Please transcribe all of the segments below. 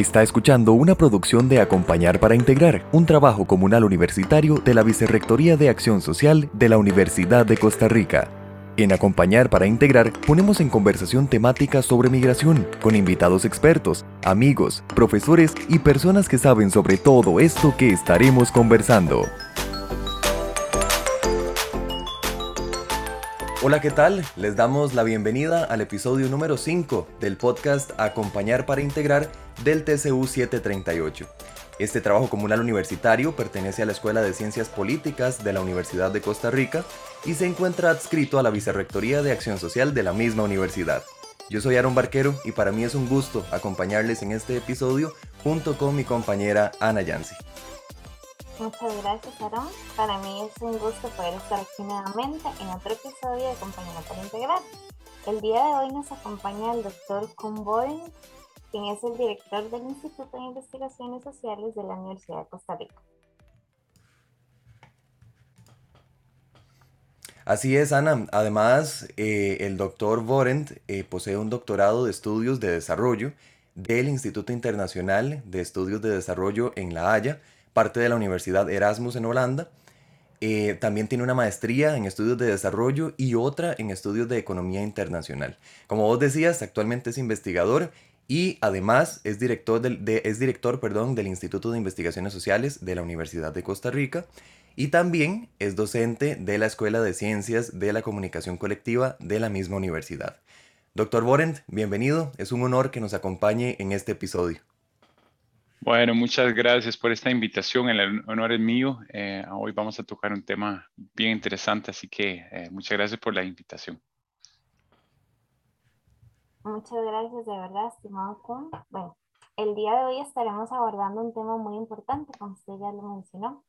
Está escuchando una producción de Acompañar para Integrar, un trabajo comunal universitario de la Vicerrectoría de Acción Social de la Universidad de Costa Rica. En Acompañar para Integrar ponemos en conversación temáticas sobre migración, con invitados expertos, amigos, profesores y personas que saben sobre todo esto que estaremos conversando. Hola, ¿qué tal? Les damos la bienvenida al episodio número 5 del podcast Acompañar para Integrar del TCU 738. Este trabajo comunal universitario pertenece a la Escuela de Ciencias Políticas de la Universidad de Costa Rica y se encuentra adscrito a la Vicerrectoría de Acción Social de la misma universidad. Yo soy Aaron Barquero y para mí es un gusto acompañarles en este episodio junto con mi compañera Ana Yancy. Muchas gracias, Aaron. Para mí es un gusto poder estar aquí nuevamente en otro episodio de Compañía para Integrar. El día de hoy nos acompaña el doctor Kumboy, quien es el director del Instituto de Investigaciones Sociales de la Universidad de Costa Rica. Así es, Ana. Además, eh, el doctor Vorent eh, posee un doctorado de estudios de desarrollo del Instituto Internacional de Estudios de Desarrollo en La Haya parte de la Universidad Erasmus en Holanda. Eh, también tiene una maestría en estudios de desarrollo y otra en estudios de economía internacional. Como vos decías, actualmente es investigador y además es director, del, es director perdón, del Instituto de Investigaciones Sociales de la Universidad de Costa Rica y también es docente de la Escuela de Ciencias de la Comunicación Colectiva de la misma universidad. Doctor Borent, bienvenido. Es un honor que nos acompañe en este episodio. Bueno, muchas gracias por esta invitación. El honor es mío. Eh, hoy vamos a tocar un tema bien interesante, así que eh, muchas gracias por la invitación. Muchas gracias, de verdad, estimado Kun. Bueno, el día de hoy estaremos abordando un tema muy importante, como usted ya lo mencionó,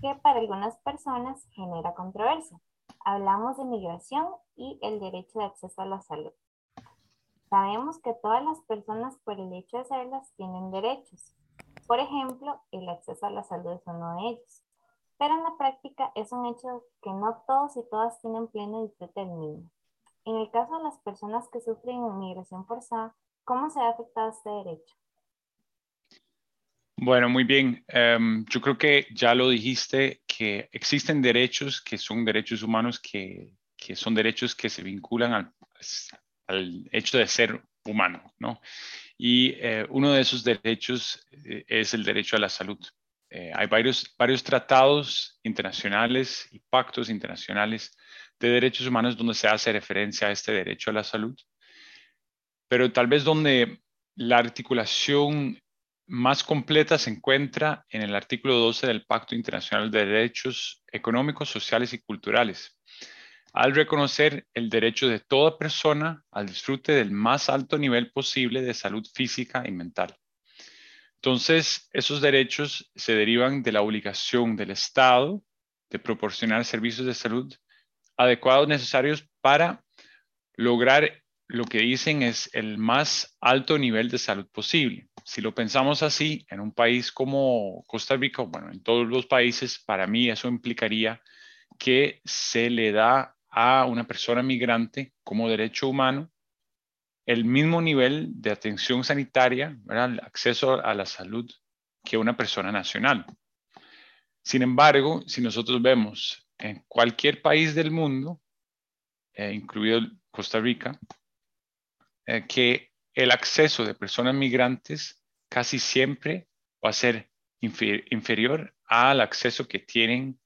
que para algunas personas genera controversia. Hablamos de migración y el derecho de acceso a la salud. Sabemos que todas las personas por el hecho de serlas tienen derechos. Por ejemplo, el acceso a la salud es uno de ellos. Pero en la práctica es un hecho que no todos y todas tienen pleno disfrute del mismo. En el caso de las personas que sufren inmigración forzada, ¿cómo se ha afectado este derecho? Bueno, muy bien. Em, yo creo que ya lo dijiste, que existen derechos que son derechos humanos, que, que son derechos que se vinculan al, al hecho de ser humano, ¿no? Y eh, uno de esos derechos eh, es el derecho a la salud. Eh, hay varios, varios tratados internacionales y pactos internacionales de derechos humanos donde se hace referencia a este derecho a la salud, pero tal vez donde la articulación más completa se encuentra en el artículo 12 del Pacto Internacional de Derechos Económicos, Sociales y Culturales, al reconocer el derecho de toda persona al disfrute del más alto nivel posible de salud física y mental. Entonces, esos derechos se derivan de la obligación del Estado de proporcionar servicios de salud adecuados necesarios para lograr lo que dicen es el más alto nivel de salud posible. Si lo pensamos así, en un país como Costa Rica, bueno, en todos los países, para mí eso implicaría que se le da a una persona migrante como derecho humano el mismo nivel de atención sanitaria, el acceso a la salud que una persona nacional. Sin embargo, si nosotros vemos en cualquier país del mundo, eh, incluido Costa Rica, eh, que el acceso de personas migrantes casi siempre va a ser inferior al acceso que tienen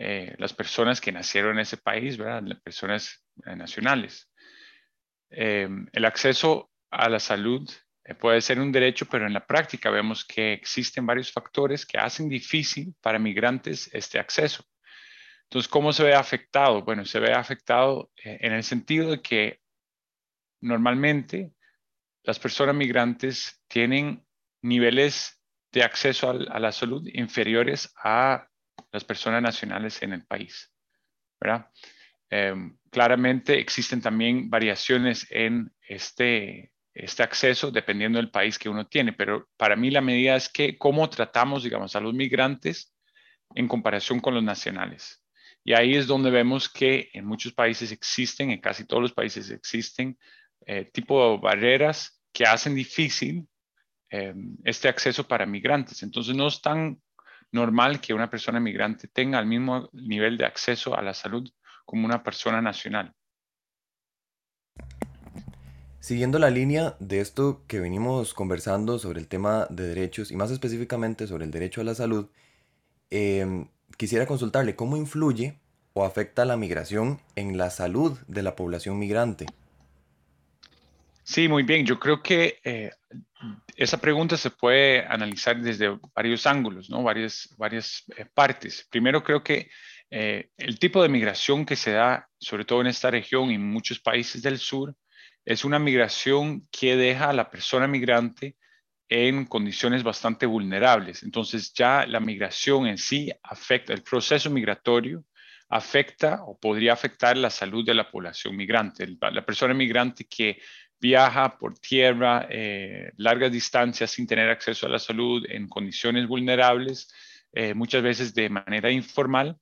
eh, las personas que nacieron en ese país, ¿verdad? Personas eh, nacionales. Em, el acceso a la salud eh, puede ser un derecho, pero en la práctica vemos que existen varios factores que hacen difícil para migrantes este acceso. Entonces, ¿cómo se ve afectado? Bueno, se ve afectado en el sentido de que normalmente las personas migrantes tienen niveles de acceso a la salud inferiores a las personas nacionales en el país. ¿verdad? Em, claramente existen también variaciones en este, este acceso dependiendo del país que uno tiene, pero para mí la medida es que cómo tratamos, digamos, a los migrantes en comparación con los nacionales. Y ahí es donde vemos que en muchos países existen, en casi todos los países existen, eh, tipo de barreras que hacen difícil este acceso para migrantes. Entonces no es tan normal que una persona migrante tenga el mismo nivel de acceso a la salud como una persona nacional. Siguiendo la línea de esto que venimos conversando sobre el tema de derechos y más específicamente sobre el derecho a la salud, em, quisiera consultarle cómo influye o afecta la migración en la salud de la población migrante. Sí, muy bien. Yo creo que eh, esa pregunta se puede analizar desde varios ángulos, ¿no? Varias, varias eh, partes. Primero, creo que eh, el tipo de migración que se da, sobre todo en esta región y en muchos países del sur, es una migración que deja a la persona migrante en condiciones bastante vulnerables. Entonces, ya la migración en sí afecta, el proceso migratorio afecta o podría afectar la salud de la población migrante. La persona migrante que viaja por tierra eh, largas distancias sin tener acceso a la salud en condiciones vulnerables, eh, muchas veces de manera informal,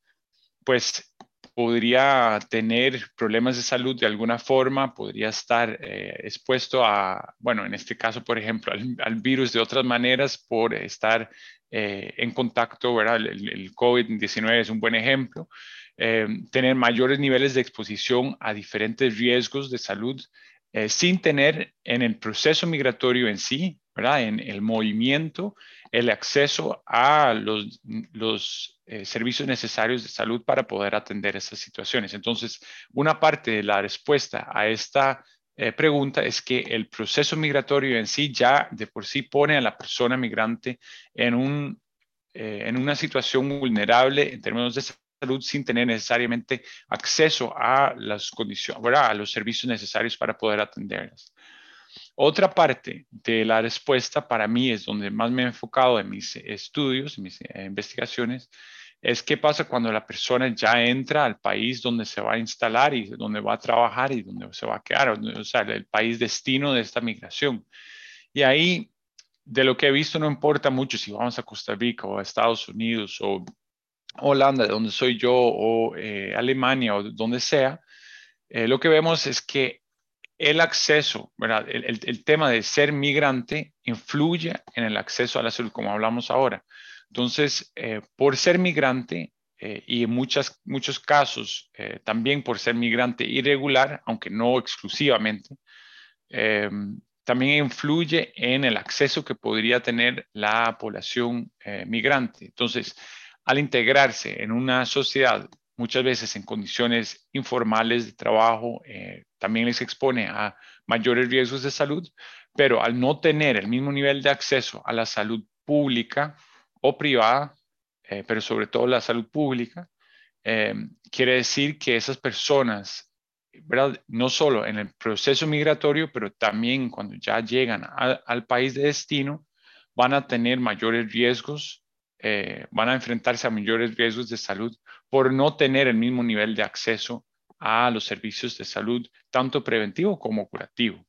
pues podría tener problemas de salud de alguna forma, podría estar eh, expuesto a, bueno, en este caso, por ejemplo, al, virus de otras maneras por estar en contacto, ¿verdad? El, el COVID-19 es un buen ejemplo. tener mayores niveles de exposición a diferentes riesgos de salud eh, sin tener en el proceso migratorio en sí, en el movimiento, el acceso a los, los eh, servicios necesarios de salud para poder atender esas situaciones. Entonces, una parte de la respuesta a esta eh, pregunta es que el proceso migratorio en sí ya de por sí pone a la persona migrante en, un, en una situación vulnerable en términos de salud sin tener necesariamente acceso a las condiciones, a los servicios necesarios para poder atenderlas. Otra parte de la respuesta para mí es donde más me he enfocado en mis estudios, mis eh, investigaciones, es qué pasa cuando la persona ya entra al país donde se va a instalar y donde va a trabajar y donde se va a quedar, o sea, el país destino de esta migración. Y ahí, de lo que he visto, no importa mucho si vamos a Costa Rica o a Estados Unidos o Holanda, de donde soy yo, o eh, Alemania, o donde sea, eh, lo que vemos es que el acceso. El, tema de ser migrante influye en el acceso a la salud, como hablamos ahora. Entonces, eh, por ser migrante, y en muchas, muchos casos también por ser migrante irregular, aunque no exclusivamente, también influye en el acceso que podría tener la población migrante. Entonces, al integrarse en una sociedad, muchas veces en condiciones informales de trabajo, eh, también les expone a mayores riesgos de salud, pero al no tener el mismo nivel de acceso a la salud pública o privada, eh, pero sobre todo la salud pública, eh, quiere decir que esas personas, no solo en el proceso migratorio, pero también cuando ya llegan al país de destino, van a tener mayores riesgos eh, van a enfrentarse a mayores riesgos de salud por no tener el mismo nivel de acceso a los servicios de salud, tanto preventivo como curativo.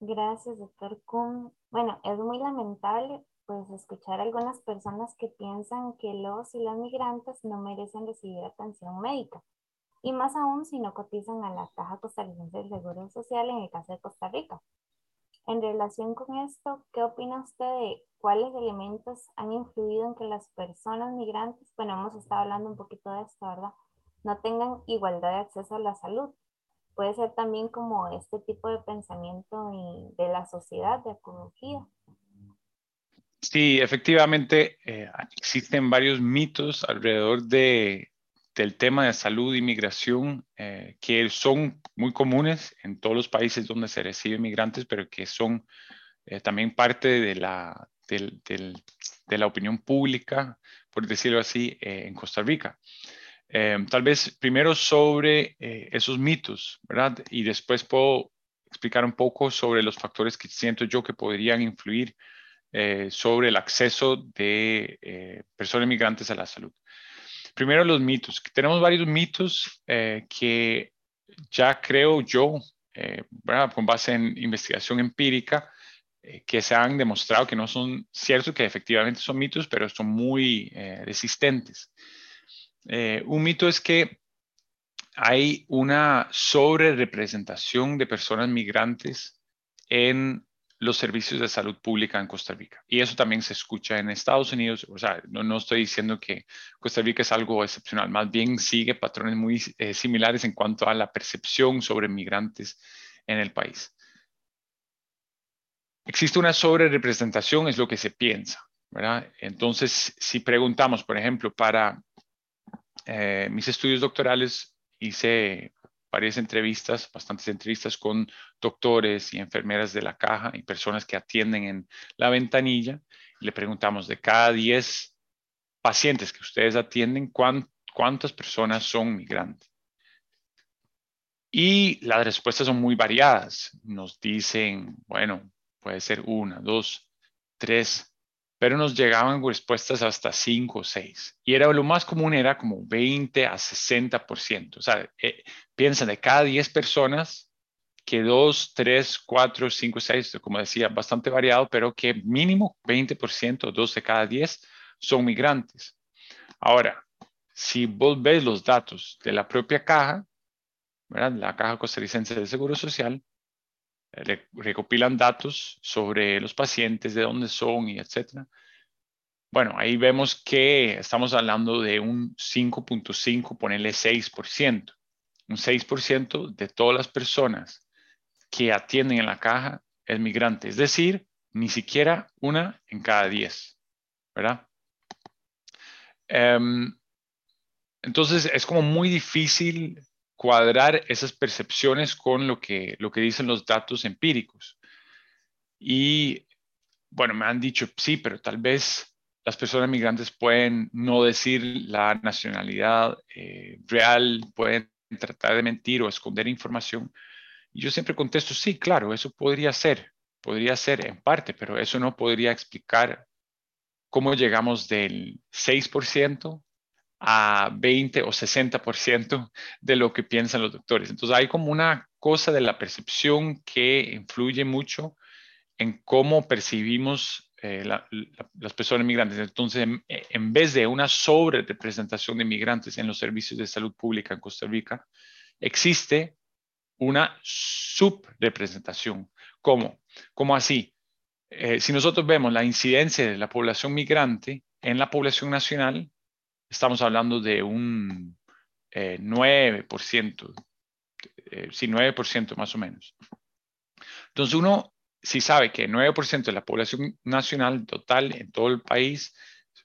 Gracias, doctor Kuhn. Bueno, es muy lamentable pues escuchar a algunas personas que piensan que los y las migrantes no merecen recibir atención médica. Y más aún si no cotizan a la Caja Costarricense del Seguro Social en el caso de Costa Rica. En relación con esto, ¿qué opina usted de cuáles elementos han influido en que las personas migrantes, bueno, hemos estado hablando un poquito de esto, ¿verdad? No tengan igualdad de acceso a la salud. Puede ser también como este tipo de pensamiento de la sociedad de acogida. Sí, efectivamente, eh, existen varios mitos alrededor de, del tema de salud y migración eh, que son muy comunes en todos los países donde se reciben migrantes, pero que son eh, también parte de la, opinión pública, por decirlo así, eh, en Costa Rica. tal vez primero sobre esos mitos, ¿verdad? Y después puedo explicar un poco sobre los factores que siento yo que podrían influir sobre el acceso de personas migrantes a la salud. Primero los mitos. Tenemos varios mitos eh, que ya creo yo, eh, con base en investigación empírica, eh, que se han demostrado que no son ciertos, que efectivamente son mitos, pero son muy resistentes. un mito es que hay una sobre representación de personas migrantes en los servicios de salud pública en Costa Rica. Y eso también se escucha en Estados Unidos. O sea, no, estoy diciendo que Costa Rica es algo excepcional, más bien sigue patrones muy eh, similares en cuanto a la percepción sobre migrantes en el país. Existe una sobre representación, es lo que se piensa. Entonces, si preguntamos, por ejemplo, para eh, mis estudios doctorales, hice varias entrevistas, bastantes entrevistas con doctores y enfermeras de la caja y personas que atienden en la ventanilla. Le preguntamos de cada 10 pacientes que ustedes atienden, ¿cuántas personas son migrantes? Y las respuestas son muy variadas. Nos dicen, bueno, puede ser una, dos, tres, pero nos llegaban respuestas hasta 5 o 6. Y era lo más común era como 20 a 60%. O sea, eh, piensa de cada 10 personas, que 2, 3, 4, 5, 6, como decía, bastante variado, pero que mínimo 20%, 2 de cada 10 son migrantes. Ahora, si vos ves los datos de la propia caja, ¿verdad? la Caja Costarricense de Seguro Social, recopilan datos sobre los pacientes, de dónde son y etcétera. Bueno, ahí vemos que estamos hablando de un 5.5, ponerle 6%. Un 6% de todas las personas que atienden en la caja es migrante, es decir, ni siquiera una en cada 10, ¿verdad? Em, entonces es como muy difícil cuadrar esas percepciones con lo que, lo que dicen los datos empíricos. Y bueno, me han dicho, sí, pero tal vez las personas migrantes pueden no decir la nacionalidad eh, real, pueden tratar de mentir o esconder información. Y yo siempre contesto, sí, claro, eso podría ser, podría ser en parte, pero eso no podría explicar cómo llegamos del 6% a 20 o 60% de lo que piensan los doctores. Entonces hay como una cosa de la percepción que influye mucho en cómo percibimos eh, las personas migrantes. Entonces, en, vez de una sobre representación de migrantes en los servicios de salud pública en Costa Rica, existe una subrepresentación. ¿Cómo? ¿Cómo así? Eh, si nosotros vemos la incidencia de la población migrante en la población nacional, estamos hablando de un 9%, eh, sí, 9% más o menos. Entonces uno, si sabe que 9% de la población nacional total en todo el país,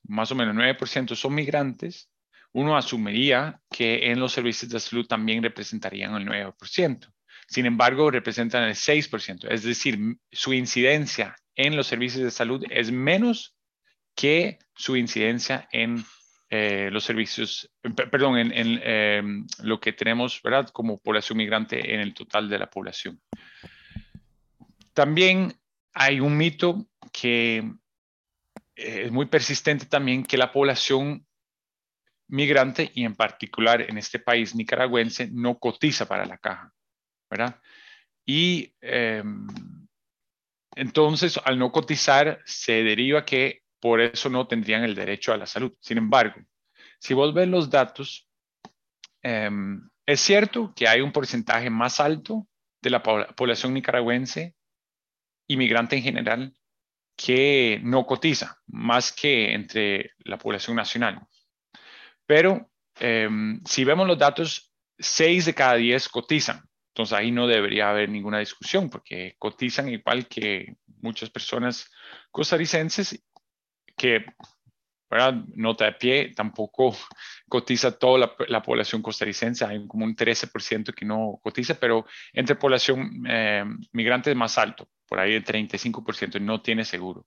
más o menos 9% son migrantes, uno asumiría que en los servicios de salud también representarían el 9%. Sin embargo, representan el 6%, es decir, su incidencia en los servicios de salud es menos que su incidencia en eh, los servicios, perdón, en, em, lo que tenemos, ¿verdad? Como población migrante en el total de la población. También hay un mito que eh, es muy persistente también, que la población migrante y en particular en este país nicaragüense no cotiza para la caja, ¿verdad? Y em, entonces al no cotizar se deriva que por eso no tendrían el derecho a la salud. Sin embargo, si vos ves los datos, em, es cierto que hay un porcentaje más alto de la población nicaragüense, inmigrante en general, que no cotiza, más que entre la población nacional. Pero em, si vemos los datos, 6 de cada 10 cotizan. Entonces ahí no debería haber ninguna discusión porque cotizan igual que muchas personas costarricenses que, ¿verdad? nota de pie, tampoco cotiza toda la, población costarricense, hay como un 13% que no cotiza, pero entre población eh, migrante es más alto, por ahí el 35% no tiene seguro.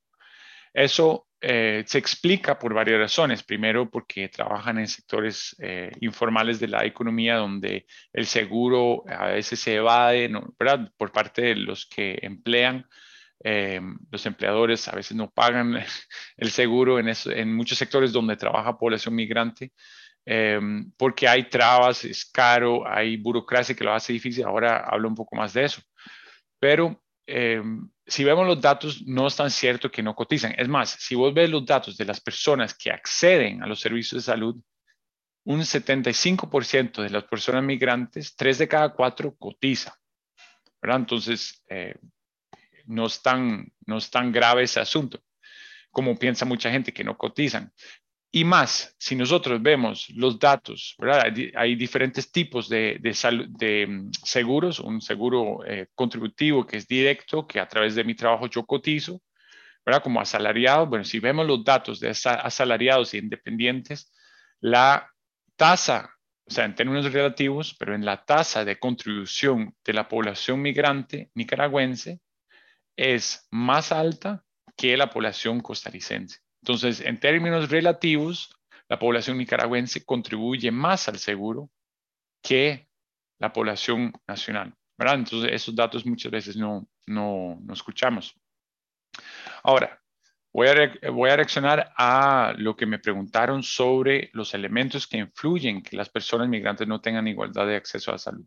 Eso eh, se explica por varias razones. Primero, porque trabajan en sectores eh, informales de la economía donde el seguro a veces se evade ¿verdad? por parte de los que emplean eh, los empleadores a veces no pagan el seguro en, en muchos sectores donde trabaja población migrante, eh, porque hay trabas, es caro, hay burocracia que lo hace difícil. Ahora hablo un poco más de eso. Pero eh, si vemos los datos, no es tan cierto que no cotizan. Es más, si vos ves los datos de las personas que acceden a los servicios de salud, un 75% de las personas migrantes, tres de cada cuatro cotiza. ¿verdad? Entonces, eh, no, es tan, no es tan grave ese asunto como piensa mucha gente que no cotizan. Y más, si nosotros vemos los datos. Hay, diferentes tipos de, de, mm, seguros, un seguro eh, contributivo que es directo, que a través de mi trabajo yo cotizo, ¿verdad? Como asalariado. Bueno, si vemos los datos de asalariados e independientes, la tasa, o sea, en términos relativos, pero en la tasa de contribución de la población migrante nicaragüense es más alta que la población costarricense. Entonces, en términos relativos, la población nicaragüense contribuye más al seguro que la población nacional. ¿verdad? Entonces, esos datos muchas veces no, no, no escuchamos. Ahora, voy a, voy a reaccionar a lo que me preguntaron sobre los elementos que influyen que las personas migrantes no tengan igualdad de acceso a la salud.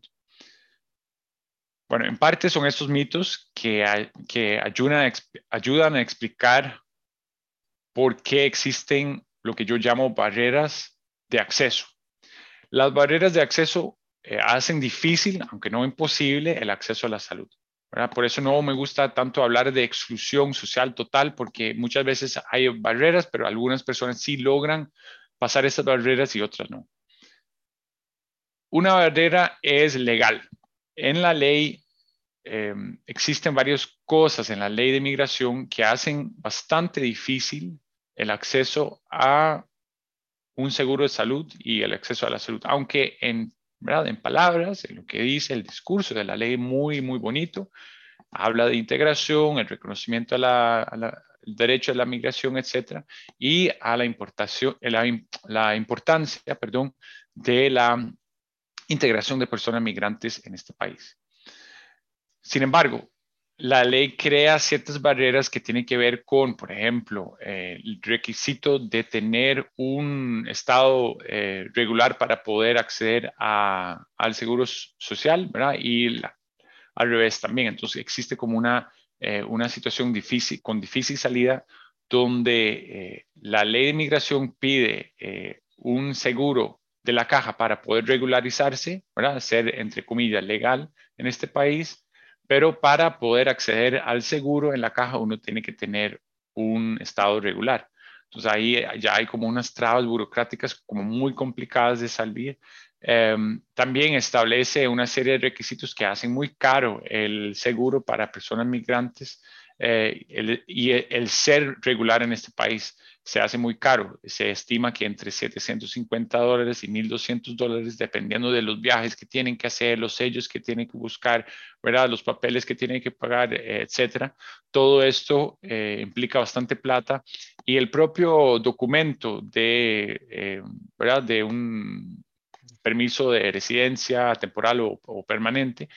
Bueno, en parte son estos mitos que, que ayudan, a, ayudan a explicar por qué existen lo que yo llamo barreras de acceso. Las barreras de acceso eh, hacen difícil, aunque no imposible, el acceso a la salud. Por eso no me gusta tanto hablar de exclusión social total, porque muchas veces hay barreras, pero algunas personas sí logran pasar esas barreras y otras no. Una barrera es legal. En la ley em, existen varias cosas en la ley de migración que hacen bastante difícil el acceso a un seguro de salud y el acceso a la salud, aunque en, ¿verdad? en palabras, en lo que dice el discurso de la ley muy, muy bonito, habla de integración, el reconocimiento al derecho a la migración, etcétera, y a la, importación, la, la importancia perdón, de la integración de personas migrantes en este país. Sin embargo, la ley crea ciertas barreras que tienen que ver con, por ejemplo, eh, el requisito de tener un estado eh, regular para poder acceder al seguro social, ¿verdad? Y al revés también. Entonces existe como una, eh, una situación difícil, con difícil salida, donde la ley de migración pide un seguro de la caja para poder regularizarse, ¿verdad? Ser, entre comillas, legal en este país pero para poder acceder al seguro en la caja uno tiene que tener un estado regular. Entonces ahí ya hay como unas trabas burocráticas como muy complicadas de salir. Em, también establece una serie de requisitos que hacen muy caro el seguro para personas migrantes eh, y el, ser regular en este país se hace muy caro. Se estima que entre 750 dólares y 1.200 dólares, dependiendo de los viajes que tienen que hacer, los sellos que tienen que buscar, ¿verdad? los papeles que tienen que pagar, etcétera. Todo esto eh, implica bastante plata y el propio documento de, eh, ¿verdad? de un permiso de residencia temporal o permanente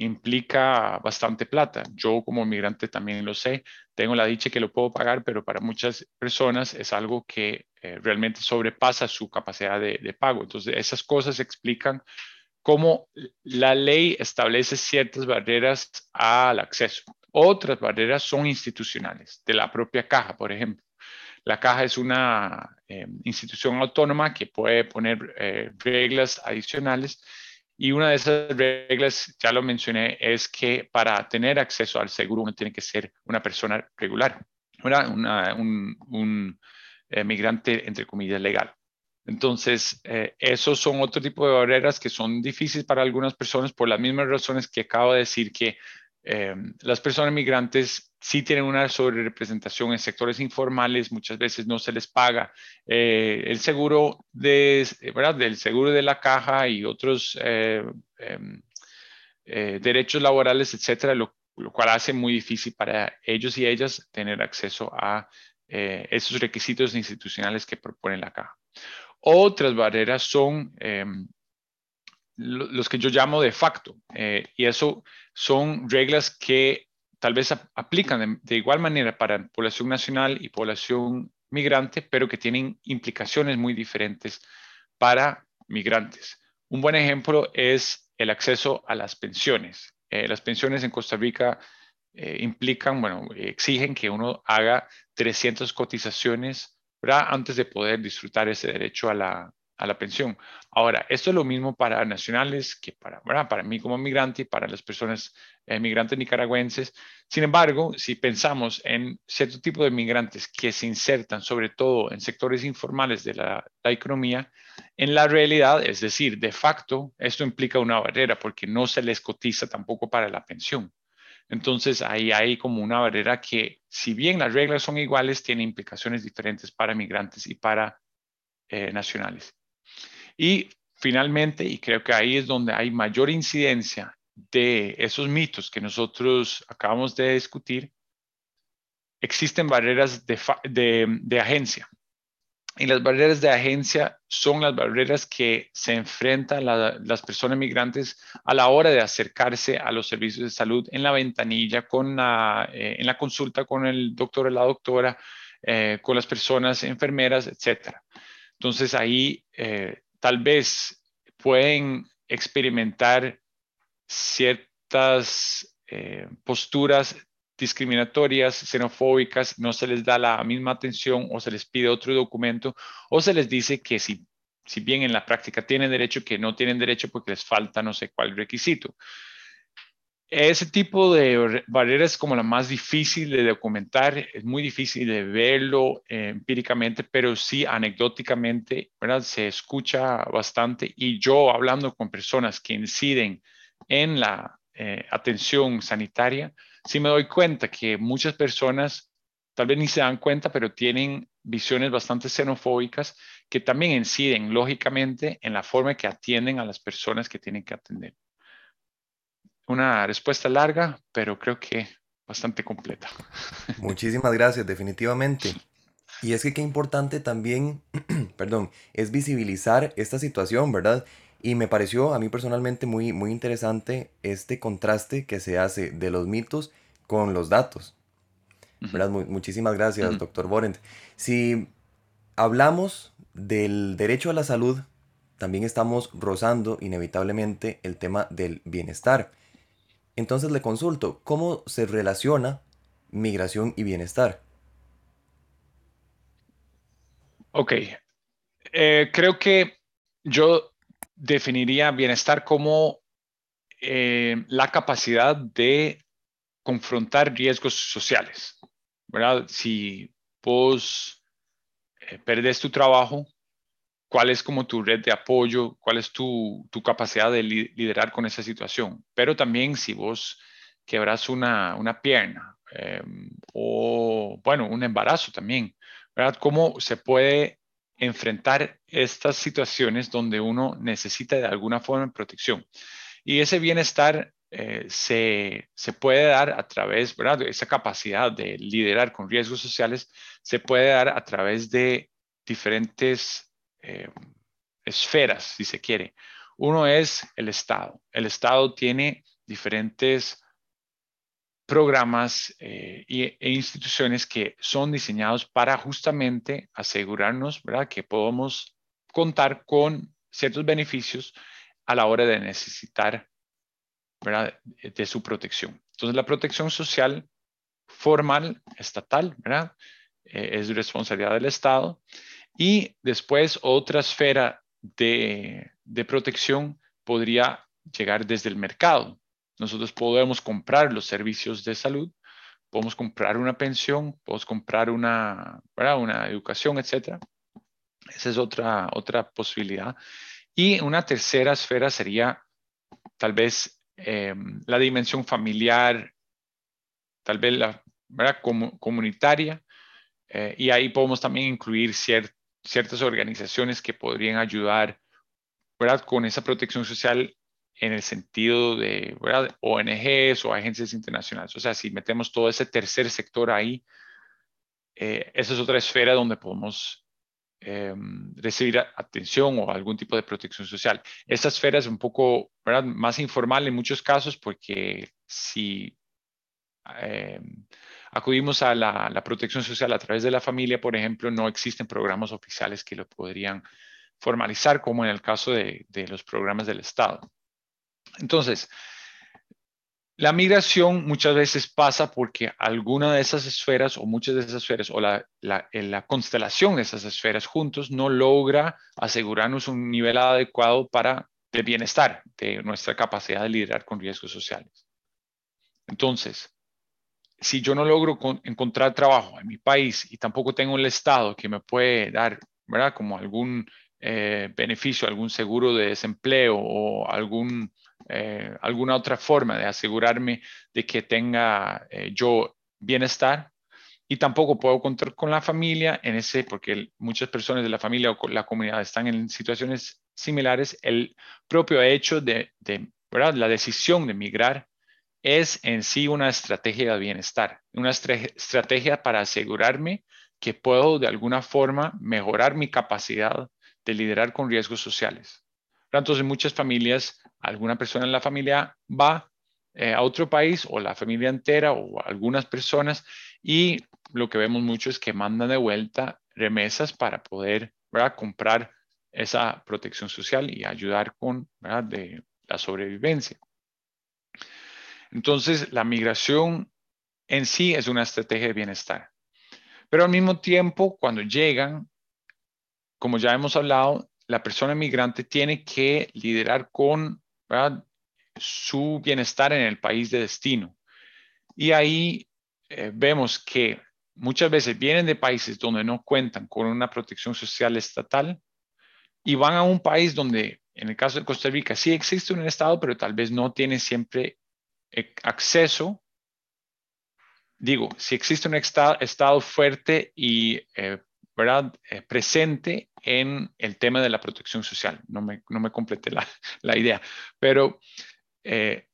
implica bastante plata. Yo como migrante también lo sé, tengo la dicha que lo puedo pagar, pero para muchas personas es algo que eh, realmente sobrepasa su capacidad de, pago. Entonces, esas cosas explican cómo la ley establece ciertas barreras al acceso. Otras barreras son institucionales, de la propia caja, por ejemplo. La caja es una eh, institución autónoma que puede poner eh, reglas adicionales y una de esas reglas, ya lo mencioné, es que para tener acceso al seguro uno tiene que ser una persona regular, un, eh, migrante, entre comillas, legal. Entonces, eh, esos son otro tipo de barreras que son difíciles para algunas personas por las mismas razones que acabo de decir que eh, las personas migrantes sí tienen una sobrerepresentación en sectores informales, muchas veces no se les paga eh, el seguro de, ¿verdad? del seguro de la caja y otros eh, em, derechos laborales, etcétera, lo, cual hace muy difícil para ellos y ellas tener acceso a esos requisitos institucionales que propone la caja. Otras barreras son em, los que yo llamo de facto, y eso son reglas que tal vez aplican de, igual manera para población nacional y población migrante, pero que tienen implicaciones muy diferentes para migrantes. Un buen ejemplo es el acceso a las pensiones. Eh, las pensiones en Costa Rica eh, implican, bueno, exigen que uno haga 300 cotizaciones ¿verdad? antes de poder disfrutar ese derecho a la, a la pensión. Ahora, esto es lo mismo para nacionales que para, para mí como migrante y para las personas eh, migrantes nicaragüenses. Sin embargo, si pensamos en cierto tipo de migrantes que se insertan sobre todo en sectores informales de la, la economía, en la realidad, es decir, de facto, esto implica una barrera porque no se les cotiza tampoco para la pensión. Entonces, ahí hay como una barrera que, si bien las reglas son iguales, tiene implicaciones diferentes para migrantes y para eh, nacionales. Y finalmente, y creo que ahí es donde hay mayor incidencia de esos mitos que nosotros acabamos de discutir, existen barreras de, agencia. Y las barreras de agencia son las barreras que se enfrentan las personas migrantes a la hora de acercarse a los servicios de salud en la ventanilla, con eh, en la consulta con el doctor o la doctora, eh, con las personas enfermeras, etc. Entonces ahí eh, tal vez pueden experimentar ciertas eh, posturas discriminatorias, xenofóbicas, no se les da la misma atención o se les pide otro documento o se les dice que si, si bien en la práctica tienen derecho, que no tienen derecho porque les falta no sé cuál requisito. Ese tipo de barreras es como la más difícil de documentar, es muy difícil de verlo eh, empíricamente, pero sí anecdóticamente, ¿verdad? Se escucha bastante y yo hablando con personas que inciden en la eh, atención sanitaria, sí me doy cuenta que muchas personas tal vez ni se dan cuenta, pero tienen visiones bastante xenofóbicas que también inciden lógicamente en la forma que atienden a las personas que tienen que atender una respuesta larga, pero creo que bastante completa. Muchísimas gracias, definitivamente. Y es que qué importante también, perdón, es visibilizar esta situación, ¿verdad? Y me pareció a mí personalmente muy, muy interesante este contraste que se hace de los mitos con los datos. ¿verdad? muchísimas gracias, doctor Borent. Si hablamos del derecho a la salud, también estamos rozando inevitablemente el tema del bienestar. Entonces le consulto, ¿cómo se relaciona migración y bienestar? Ok, eh, creo que yo definiría bienestar como eh, la capacidad de confrontar riesgos sociales, ¿verdad? Si vos eh, perdes tu trabajo, cuál es como tu red de apoyo, cuál es tu, capacidad de liderar con esa situación. Pero también si vos quebras una, una pierna em, o, bueno, un embarazo también, ¿verdad? ¿Cómo se puede enfrentar estas situaciones donde uno necesita de alguna forma de protección? Y ese bienestar eh, se, se, puede dar a través, ¿verdad? Esa capacidad de liderar con riesgos sociales se puede dar a través de diferentes eh, esferas, si se quiere. Uno es el Estado. El Estado tiene diferentes programas eh, e instituciones que son diseñados para justamente asegurarnos ¿verdad? que podemos contar con ciertos beneficios a la hora de necesitar ¿verdad? de su protección. Entonces, la protección social formal, estatal, ¿verdad? Eh, es responsabilidad del Estado y después otra esfera de, protección podría llegar desde el mercado. Nosotros podemos comprar los servicios de salud, podemos comprar una pensión, podemos comprar una, una educación, etc. Esa es otra, otra posibilidad. Y una tercera esfera sería tal vez eh, la dimensión familiar, tal vez la comunitaria, eh, y ahí podemos también incluir cierto ciertas organizaciones que podrían ayudar con esa protección social en el sentido de ¿verdad? ONGs o agencias internacionales. O sea, si metemos todo ese tercer sector ahí, eh, esa es otra esfera donde podemos eh, recibir atención o algún tipo de protección social. Esta esfera es un poco más informal en muchos casos porque si eh, acudimos a la, protección social a través de la familia, por ejemplo, no existen programas oficiales que lo podrían formalizar, como en el caso de, los programas del Estado. Entonces, La migración muchas veces pasa porque alguna de esas esferas o muchas de esas esferas o la, la, constelación de esas esferas juntos no logra asegurarnos un nivel adecuado para el bienestar de nuestra capacidad de liderar con riesgos sociales. Entonces, si yo no logro encontrar trabajo en mi país y tampoco tengo el Estado que me puede dar, ¿verdad? Como algún eh, beneficio, algún seguro de desempleo o algún eh, alguna otra forma de asegurarme de que tenga eh, yo bienestar. Y tampoco puedo contar con la familia en ese, porque muchas personas de la familia o la comunidad están en situaciones similares. El propio hecho de, ¿verdad? la decisión de migrar es en sí una estrategia de bienestar, una estrategia para asegurarme que puedo de alguna forma mejorar mi capacidad de liderar con riesgos sociales. Entonces, muchas familias, alguna persona en la familia va eh, a otro país o la familia entera o algunas personas y lo que vemos mucho es que mandan de vuelta remesas para poder comprar esa protección social y ayudar con la sobrevivencia. Entonces, la migración en sí es una estrategia de bienestar. Pero al mismo tiempo, cuando llegan, como ya hemos hablado, la persona migrante tiene que liderar con su bienestar en el país de destino. Y ahí eh, vemos que muchas veces vienen de países donde no cuentan con una protección social estatal y van a un país donde, en el caso de Costa Rica, sí existe un Estado, pero tal vez no tiene siempre acceso. Digo, si existe un Estado fuerte y eh, ¿verdad? presente en el tema de la protección social. No me, no me completé la, la idea, pero eh,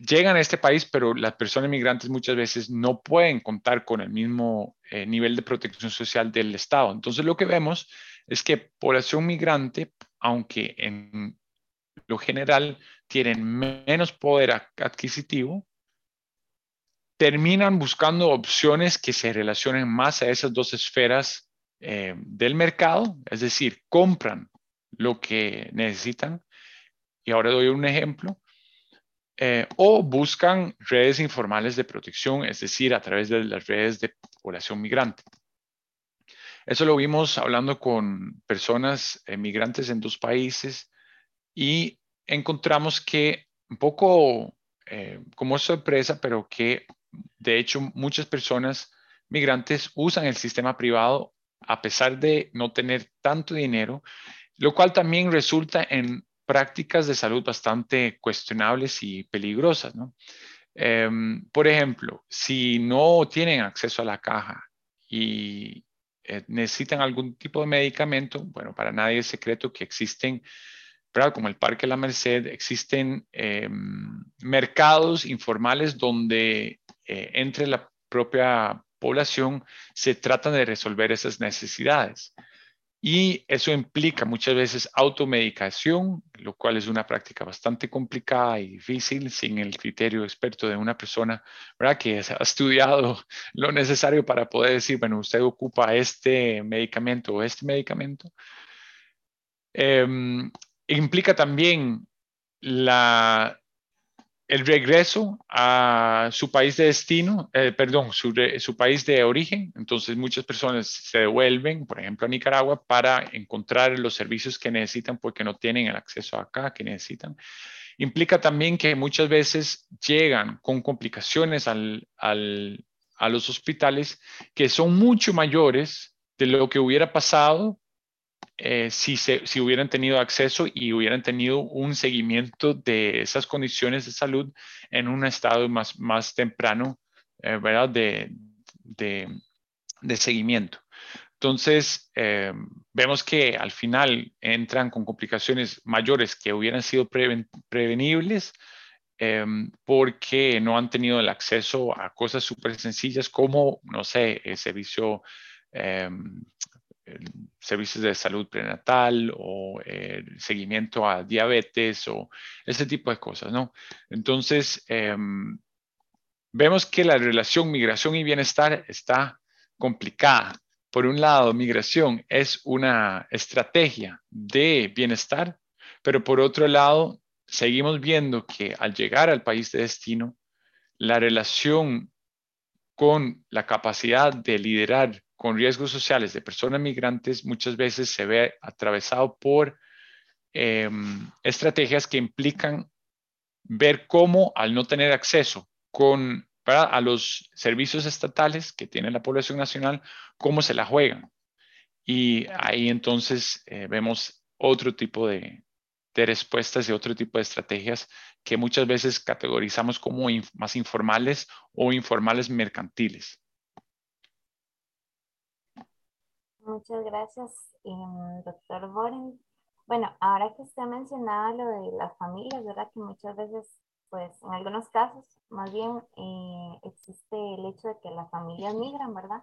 llegan a este país, pero las personas migrantes muchas veces no pueden contar con el mismo eh, nivel de protección social del Estado. Entonces lo que vemos es que población migrante, aunque en lo general tienen menos poder adquisitivo, terminan buscando opciones que se relacionen más a esas dos esferas eh, del mercado, es decir, compran lo que necesitan. Y ahora doy un ejemplo. Eh, o buscan redes informales de protección, es decir, a través de las redes de población migrante. Eso lo vimos hablando con personas migrantes en dos países y encontramos que un poco eh, como sorpresa, pero que de hecho muchas personas migrantes usan el sistema privado a pesar de no tener tanto dinero, lo cual también resulta en prácticas de salud bastante cuestionables y peligrosas. Em, por ejemplo, si no tienen acceso a la caja y eh, necesitan algún tipo de medicamento, bueno, para nadie es secreto que existen, como el Parque La Merced, existen em, mercados informales donde eh, entre la propia población se trata de resolver esas necesidades. Y eso implica muchas veces automedicación, lo cual es una práctica bastante complicada y difícil sin el criterio experto de una persona ¿verdad? que ha estudiado lo necesario para poder decir, bueno, usted ocupa este medicamento o este medicamento. Em, implica también el regreso a su país de destino, eh, perdón, su, país de origen. Entonces muchas personas se devuelven, por ejemplo, a Nicaragua para encontrar los servicios que necesitan porque no tienen el acceso acá que necesitan. Implica también que muchas veces llegan con complicaciones a los hospitales que son mucho mayores de lo que hubiera pasado eh, si, se, si hubieran tenido acceso y hubieran tenido un seguimiento de esas condiciones de salud en un estado más, más temprano, eh, ¿verdad? De, de, de, seguimiento. Entonces, eh, vemos que al final entran con complicaciones mayores que hubieran sido prevenibles porque no han tenido el acceso a cosas súper sencillas como, no sé, el servicio servicios de salud prenatal o seguimiento a diabetes o ese tipo de cosas, ¿no? Entonces, em, vemos que la relación migración y bienestar está complicada. Por un lado, migración es una estrategia de bienestar, pero por otro lado, seguimos viendo que al llegar al país de destino, la relación con la capacidad de liderar con riesgos sociales de personas migrantes muchas veces se ve atravesado por em, estrategias que implican ver cómo al no tener acceso con, a los servicios estatales que tiene la población nacional, cómo se la juegan. Y ahí entonces eh, vemos otro tipo de, de respuestas y otro tipo de estrategias que muchas veces categorizamos como más informales o informales mercantiles. Muchas gracias, em, doctor Boren. Bueno, ahora que usted mencionaba lo de las familias, ¿verdad? Que muchas veces, pues en algunos casos, más bien eh, existe el hecho de que las familias migran, ¿verdad?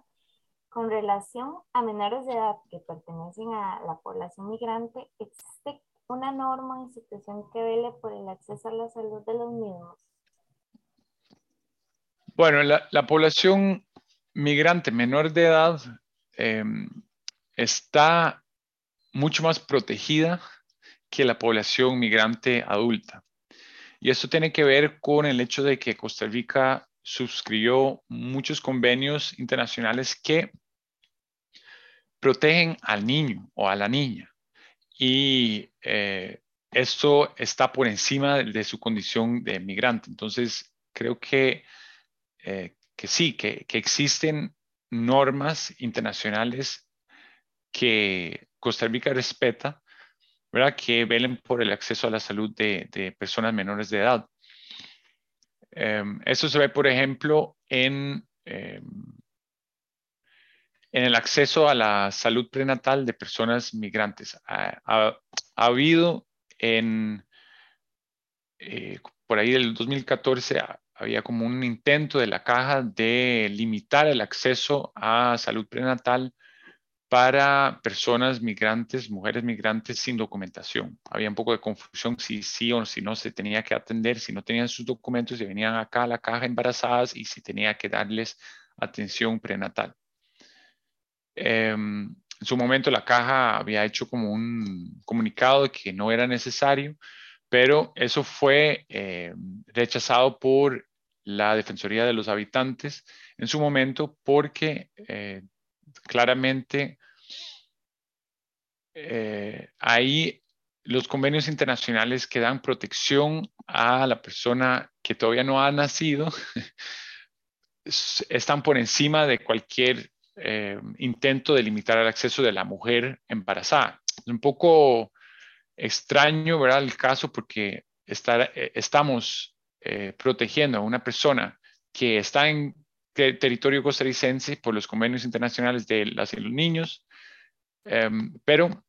Con relación a menores de edad que pertenecen a la población migrante, ¿existe una norma o institución que vele por el acceso a la salud de los mismos? Bueno, la, población migrante menor de edad em, está mucho más protegida que la población migrante adulta. Y esto tiene que ver con el hecho de que Costa Rica suscribió muchos convenios internacionales que protegen al niño o a la niña y eh, esto está por encima de, su condición de migrante. Entonces, creo que, eh, que sí, que, existen normas internacionales que Costa Rica respeta, ¿verdad? que velen por el acceso a la salud de, personas menores de edad. Em, eso se ve, por ejemplo, en em, en el acceso a la salud prenatal de personas migrantes. Ha, habido en, eh, por ahí del 2014, había como un intento de la caja de limitar el acceso a salud prenatal para personas migrantes, mujeres migrantes sin documentación. Había un poco de confusión si sí o si no se tenía que atender, si no tenían sus documentos y venían acá a la caja embarazadas y si tenía que darles atención prenatal. Em, en su momento la caja había hecho como un comunicado de que no era necesario, pero eso fue em, rechazado por la Defensoría de los Habitantes en su momento porque eh, claramente eh, ahí los convenios internacionales que dan protección a la persona que todavía no ha nacido están por encima de cualquier eh, intento de limitar el acceso de la mujer embarazada. Es un poco extraño, ¿verdad? El caso porque eh, estamos eh, protegiendo a una persona que está en territorio costarricense por los convenios internacionales de las y los niños, em, pero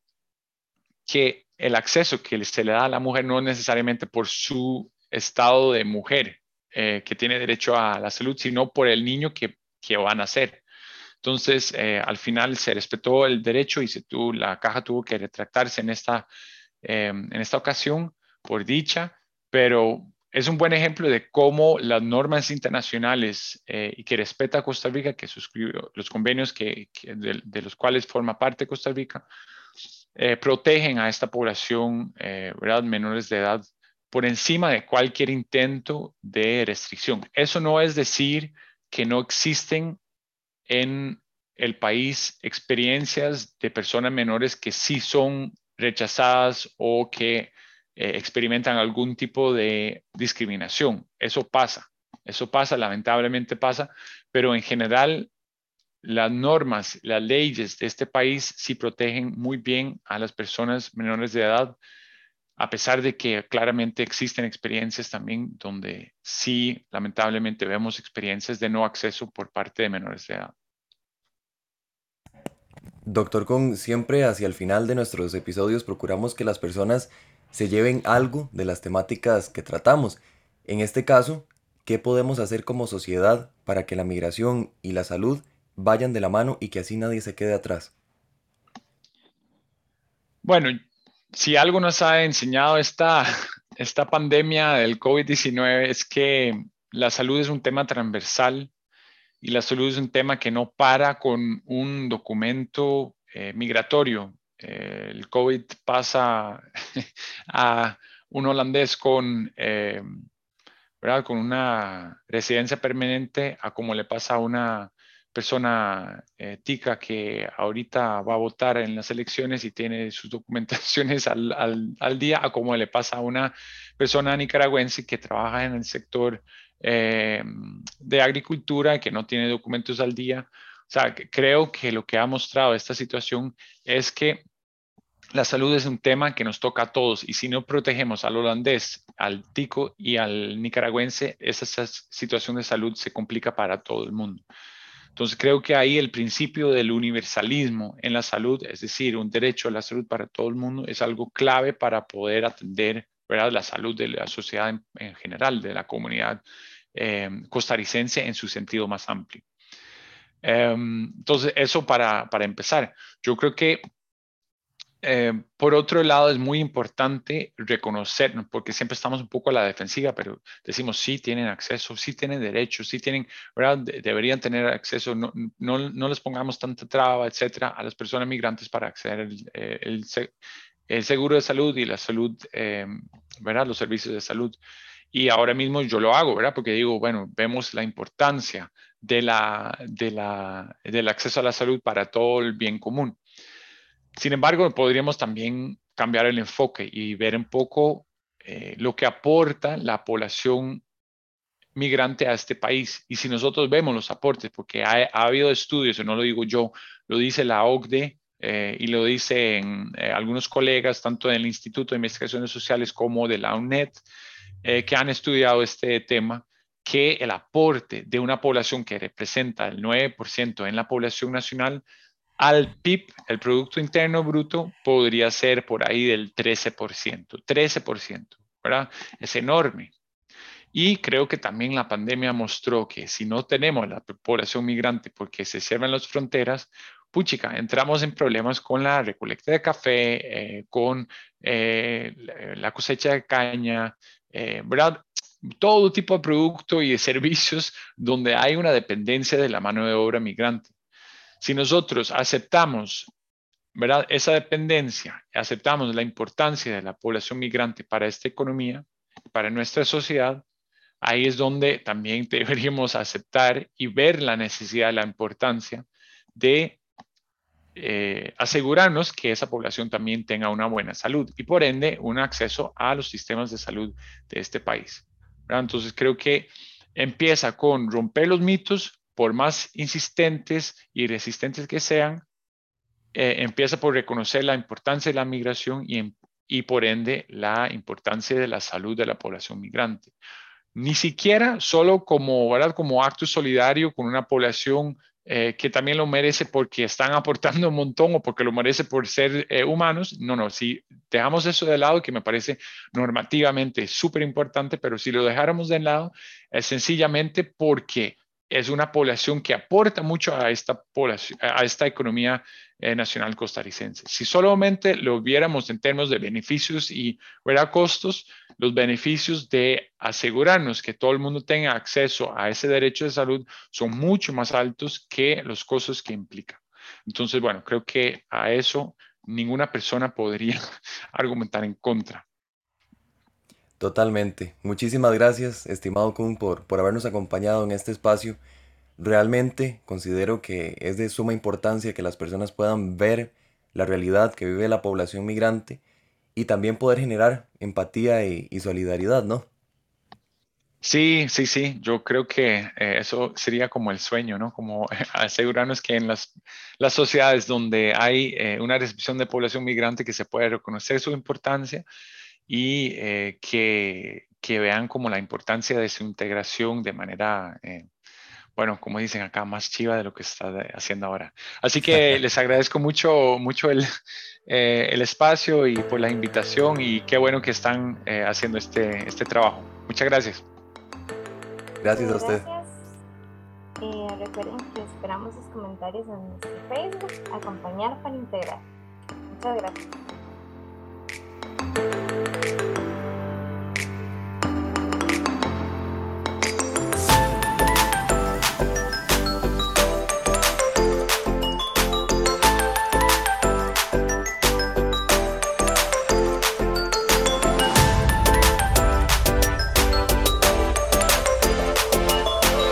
que el acceso que se le da a la mujer no es necesariamente por su estado de mujer que tiene derecho a la salud, sino por el niño que, que va a nacer. Entonces, eh, al final se respetó el derecho y se tuvo, la caja tuvo que retractarse en esta, em, en esta ocasión, por dicha, pero es un buen ejemplo de cómo las normas internacionales eh, y que respeta Costa Rica, que suscribió los convenios que, de, los cuales forma parte Costa Rica, eh, protegen a esta población, ¿verdad? menores de edad, por encima de cualquier intento de restricción. Eso no es decir que no existen en el país experiencias de personas menores que sí son rechazadas o que eh, experimentan algún tipo de discriminación. Eso pasa, eso pasa, lamentablemente pasa, pero en general las normas, las leyes de este país sí protegen muy bien a las personas menores de edad, a pesar de que claramente existen experiencias también donde sí, lamentablemente vemos experiencias de no acceso por parte de menores de edad. Doctor Con, siempre hacia el final de nuestros episodios procuramos que las personas se lleven algo de las temáticas que tratamos. En este caso, ¿qué podemos hacer como sociedad para que la migración y la salud vayan de la mano y que así nadie se quede atrás? Bueno, si algo nos ha enseñado esta, esta pandemia del COVID-19 es que la salud es un tema transversal y la salud es un tema que no para con un documento eh, migratorio. Eh, el COVID pasa a un holandés con, eh. Con una residencia permanente a como le pasa a una persona eh, tica que ahorita va a votar en las elecciones y tiene sus documentaciones al, al, día, a como le pasa a una persona nicaragüense que trabaja en el sector eh, de agricultura y que no tiene documentos al día. O sea, creo que lo que ha mostrado esta situación es que la salud es un tema que nos toca a todos y si no protegemos al holandés, al tico y al nicaragüense, esa situación de salud se complica para todo el mundo. Entonces creo que ahí el principio del universalismo en la salud, es decir, un derecho a la salud para todo el mundo, es algo clave para poder atender ¿verdad? la salud de la sociedad en, general, de la comunidad eh, costarricense en su sentido más amplio. Em, entonces, eso para, para empezar. Yo creo que eh, por otro lado, es muy importante reconocer, porque siempre estamos un poco a la defensiva, pero decimos sí tienen acceso, sí tienen derechos, sí tienen, ¿verdad? deberían tener acceso, no, no, no, les pongamos tanta traba, etcétera, a las personas migrantes para acceder al eh, el, el, seguro de salud y la salud, eh, ¿verdad? Los servicios de salud. Y ahora mismo yo lo hago, ¿verdad? Porque digo, bueno, vemos la importancia de la, de la, del acceso a la salud para todo el bien común. Sin embargo, podríamos también cambiar el enfoque y ver un poco eh, lo que aporta la población migrante a este país. Y si nosotros vemos los aportes, porque ha, habido estudios, y no lo digo yo, lo dice la OCDE eh, y lo dicen eh, algunos colegas, tanto del Instituto de Investigaciones Sociales como de la UNED, que han estudiado este tema, que el aporte de una población que representa el 9% en la población nacional al PIB, el Producto Interno Bruto, podría ser por ahí del 13%, 13%, ¿verdad? Es enorme. Y creo que también la pandemia mostró que si no tenemos la población migrante porque se cierran las fronteras, puchica, entramos en problemas con la recolecta de café, eh, con eh, la cosecha de caña, eh, ¿verdad? Todo tipo de producto y de servicios donde hay una dependencia de la mano de obra migrante. Si nosotros aceptamos esa dependencia, aceptamos la importancia de la población migrante para esta economía, para nuestra sociedad, ahí es donde también deberíamos aceptar y ver la necesidad, la importancia de eh, asegurarnos que esa población también tenga una buena salud y por ende un acceso a los sistemas de salud de este país. Entonces creo que empieza con romper los mitos, por más insistentes y resistentes que sean, eh, empieza por reconocer la importancia de la migración y, y por ende la importancia de la salud de la población migrante. Ni siquiera solo como, ¿verdad? como acto solidario con una población eh, que también lo merece porque están aportando un montón o porque lo merece por ser eh, humanos. No, no, si dejamos eso de lado, que me parece normativamente súper importante, pero si lo dejáramos de lado, es sencillamente porque es una población que aporta mucho a esta, economía eh, nacional costarricense. Si solamente lo viéramos en términos de beneficios y fuera costos, los beneficios de asegurarnos que todo el mundo tenga acceso a ese derecho de salud son mucho más altos que los costos que implica. Entonces, bueno, creo que a eso ninguna persona podría argumentar en contra. Totalmente. Muchísimas gracias, estimado Kun, por, por habernos acompañado en este espacio. Realmente considero que es de suma importancia que las personas puedan ver la realidad que vive la población migrante y también poder generar empatía y, solidaridad, ¿no? Sí, sí, sí, yo creo que eh, eso sería como el sueño, ¿no? Como asegurarnos que en las, las sociedades donde hay eh, una recepción de población migrante que se puede reconocer su importancia, y eh, que, que, vean como la importancia de su integración de manera, eh, bueno, como dicen acá, más chiva de lo que está haciendo ahora. Así que les agradezco mucho, mucho el, eh, el espacio y por la invitación y qué bueno que están haciendo este, este trabajo. Muchas gracias. Gracias a usted. recuerden que esperamos sus comentarios en nuestro Facebook, acompañar para integrar. Muchas gracias.